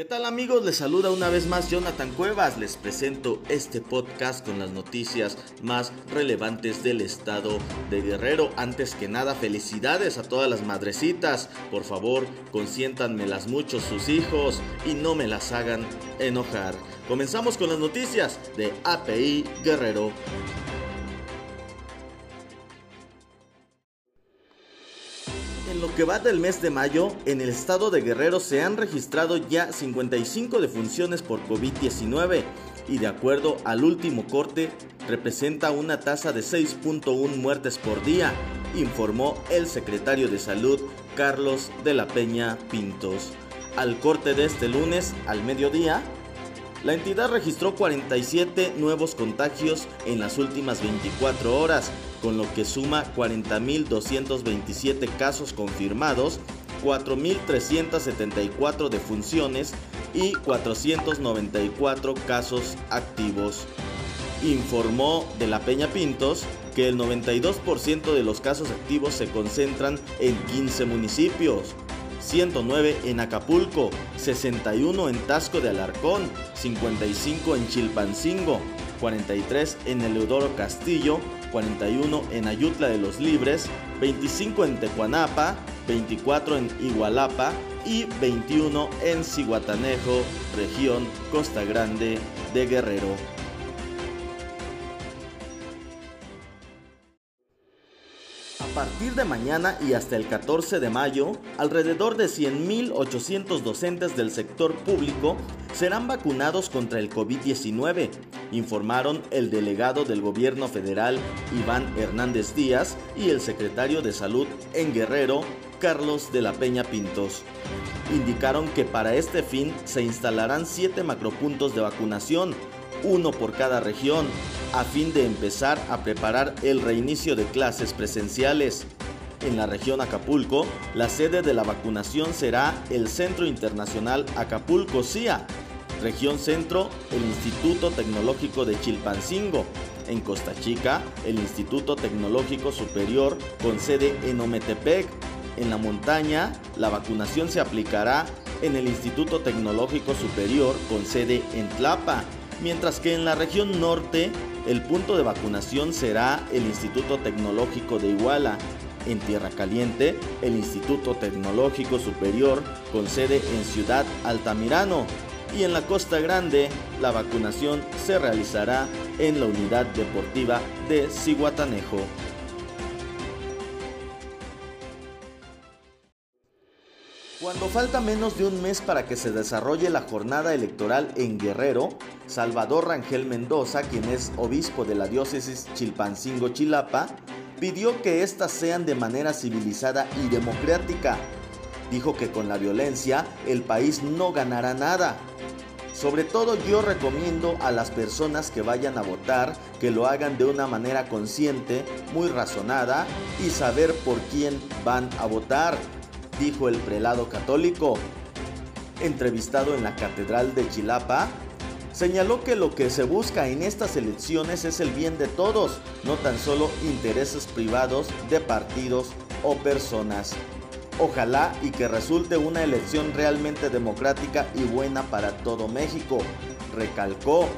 ¿Qué tal amigos? Les saluda una vez más Jonathan Cuevas. Les presento este podcast con las noticias más relevantes del estado de Guerrero. Antes que nada, felicidades a todas las madrecitas. Por favor, consiéntanmelas mucho sus hijos y no me las hagan enojar. Comenzamos con las noticias de API Guerrero. En lo que va del mes de mayo, en el estado de Guerrero se han registrado ya 55 defunciones por COVID-19 y de acuerdo al último corte representa una tasa de 6.1 muertes por día, informó el secretario de Salud Carlos de la Peña Pintos. Al corte de este lunes al mediodía, la entidad registró 47 nuevos contagios en las últimas 24 horas, con lo que suma 40.227 casos confirmados, 4.374 defunciones y 494 casos activos. Informó de la Peña Pintos que el 92% de los casos activos se concentran en 15 municipios, 109 en Acapulco, 61 en Tasco de Alarcón, 55 en Chilpancingo, 43 en Eleodoro Castillo, 41 en Ayutla de los Libres, 25 en Tecuanapa, 24 en Igualapa y 21 en Cihuatanejo, región Costa Grande de Guerrero. A partir de mañana y hasta el 14 de mayo, alrededor de 100.800 docentes del sector público serán vacunados contra el COVID-19, informaron el delegado del gobierno federal Iván Hernández Díaz y el secretario de Salud en Guerrero, Carlos de la Peña Pintos. Indicaron que para este fin se instalarán siete macropuntos de vacunación, uno por cada región, a fin de empezar a preparar el reinicio de clases presenciales. En la región Acapulco, la sede de la vacunación será el Centro Internacional Acapulco CIA, región centro, el Instituto Tecnológico de Chilpancingo, en Costa Chica, el Instituto Tecnológico Superior con sede en Ometepec, en la montaña, la vacunación se aplicará en el Instituto Tecnológico Superior con sede en Tlapa, mientras que en la región norte el punto de vacunación será el Instituto Tecnológico de Iguala. En Tierra Caliente, el Instituto Tecnológico Superior con sede en Ciudad Altamirano. Y en la Costa Grande, la vacunación se realizará en la Unidad Deportiva de Cihuatanejo. Cuando falta menos de un mes para que se desarrolle la jornada electoral en Guerrero, Salvador Rangel Mendoza, quien es obispo de la diócesis Chilpancingo-Chilapa, pidió que éstas sean de manera civilizada y democrática. Dijo que con la violencia el país no ganará nada. Sobre todo yo recomiendo a las personas que vayan a votar que lo hagan de una manera consciente, muy razonada y saber por quién van a votar dijo el prelado católico. Entrevistado en la Catedral de Chilapa, señaló que lo que se busca en estas elecciones es el bien de todos, no tan solo intereses privados de partidos o personas. Ojalá y que resulte una elección realmente democrática y buena para todo México, recalcó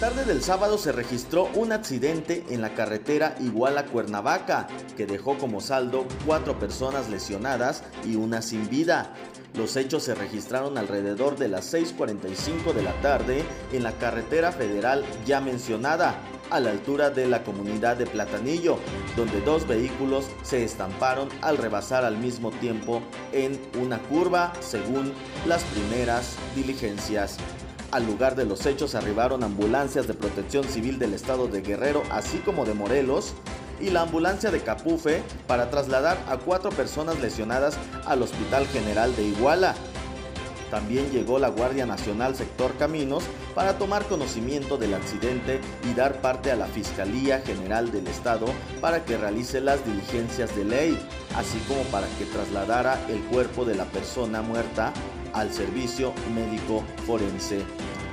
tarde del sábado se registró un accidente en la carretera Iguala-Cuernavaca que dejó como saldo cuatro personas lesionadas y una sin vida. Los hechos se registraron alrededor de las 6.45 de la tarde en la carretera federal ya mencionada, a la altura de la comunidad de Platanillo, donde dos vehículos se estamparon al rebasar al mismo tiempo en una curva, según las primeras diligencias. Al lugar de los hechos arribaron ambulancias de protección civil del estado de Guerrero, así como de Morelos, y la ambulancia de Capufe para trasladar a cuatro personas lesionadas al Hospital General de Iguala. También llegó la Guardia Nacional Sector Caminos para tomar conocimiento del accidente y dar parte a la Fiscalía General del Estado para que realice las diligencias de ley, así como para que trasladara el cuerpo de la persona muerta al servicio médico forense.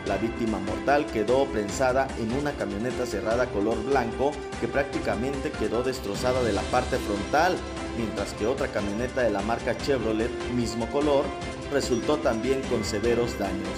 La víctima mortal quedó prensada en una camioneta cerrada color blanco que prácticamente quedó destrozada de la parte frontal, mientras que otra camioneta de la marca Chevrolet, mismo color, resultó también con severos daños.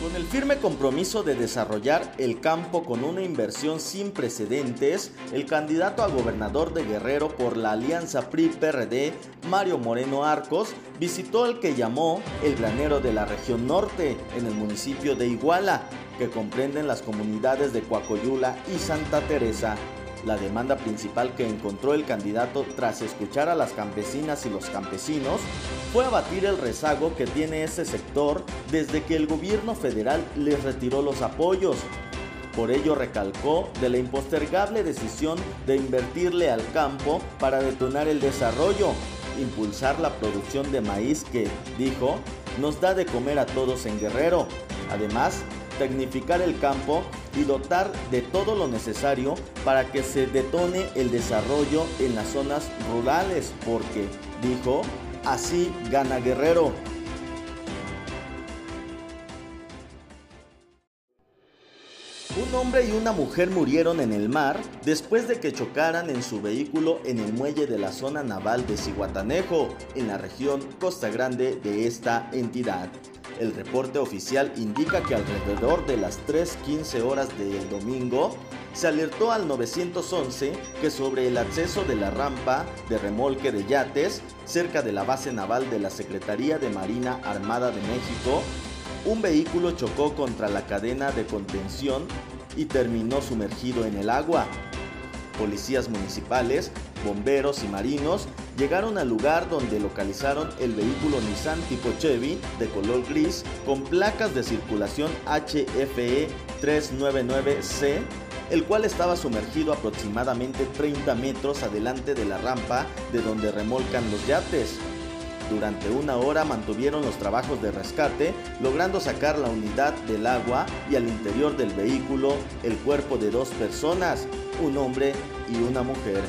Con el firme compromiso de desarrollar el campo con una inversión sin precedentes, el candidato a gobernador de Guerrero por la alianza PRI-PRD, Mario Moreno Arcos, visitó el que llamó el granero de la región norte, en el municipio de Iguala, que comprenden las comunidades de Coacoyula y Santa Teresa. La demanda principal que encontró el candidato tras escuchar a las campesinas y los campesinos fue abatir el rezago que tiene ese sector desde que el gobierno federal les retiró los apoyos. Por ello recalcó de la impostergable decisión de invertirle al campo para detonar el desarrollo, impulsar la producción de maíz que, dijo, nos da de comer a todos en Guerrero. Además, tecnificar el campo y dotar de todo lo necesario para que se detone el desarrollo en las zonas rurales, porque, dijo, así gana Guerrero. Un hombre y una mujer murieron en el mar después de que chocaran en su vehículo en el muelle de la zona naval de Cihuatanejo, en la región Costa Grande de esta entidad. El reporte oficial indica que alrededor de las 3.15 horas del domingo se alertó al 911 que sobre el acceso de la rampa de remolque de yates cerca de la base naval de la Secretaría de Marina Armada de México, un vehículo chocó contra la cadena de contención y terminó sumergido en el agua. Policías municipales, bomberos y marinos llegaron al lugar donde localizaron el vehículo Nissan tipo Chevy de color gris con placas de circulación HFE 399C, el cual estaba sumergido aproximadamente 30 metros adelante de la rampa de donde remolcan los yates. Durante una hora mantuvieron los trabajos de rescate, logrando sacar la unidad del agua y al interior del vehículo el cuerpo de dos personas, un hombre y una mujer.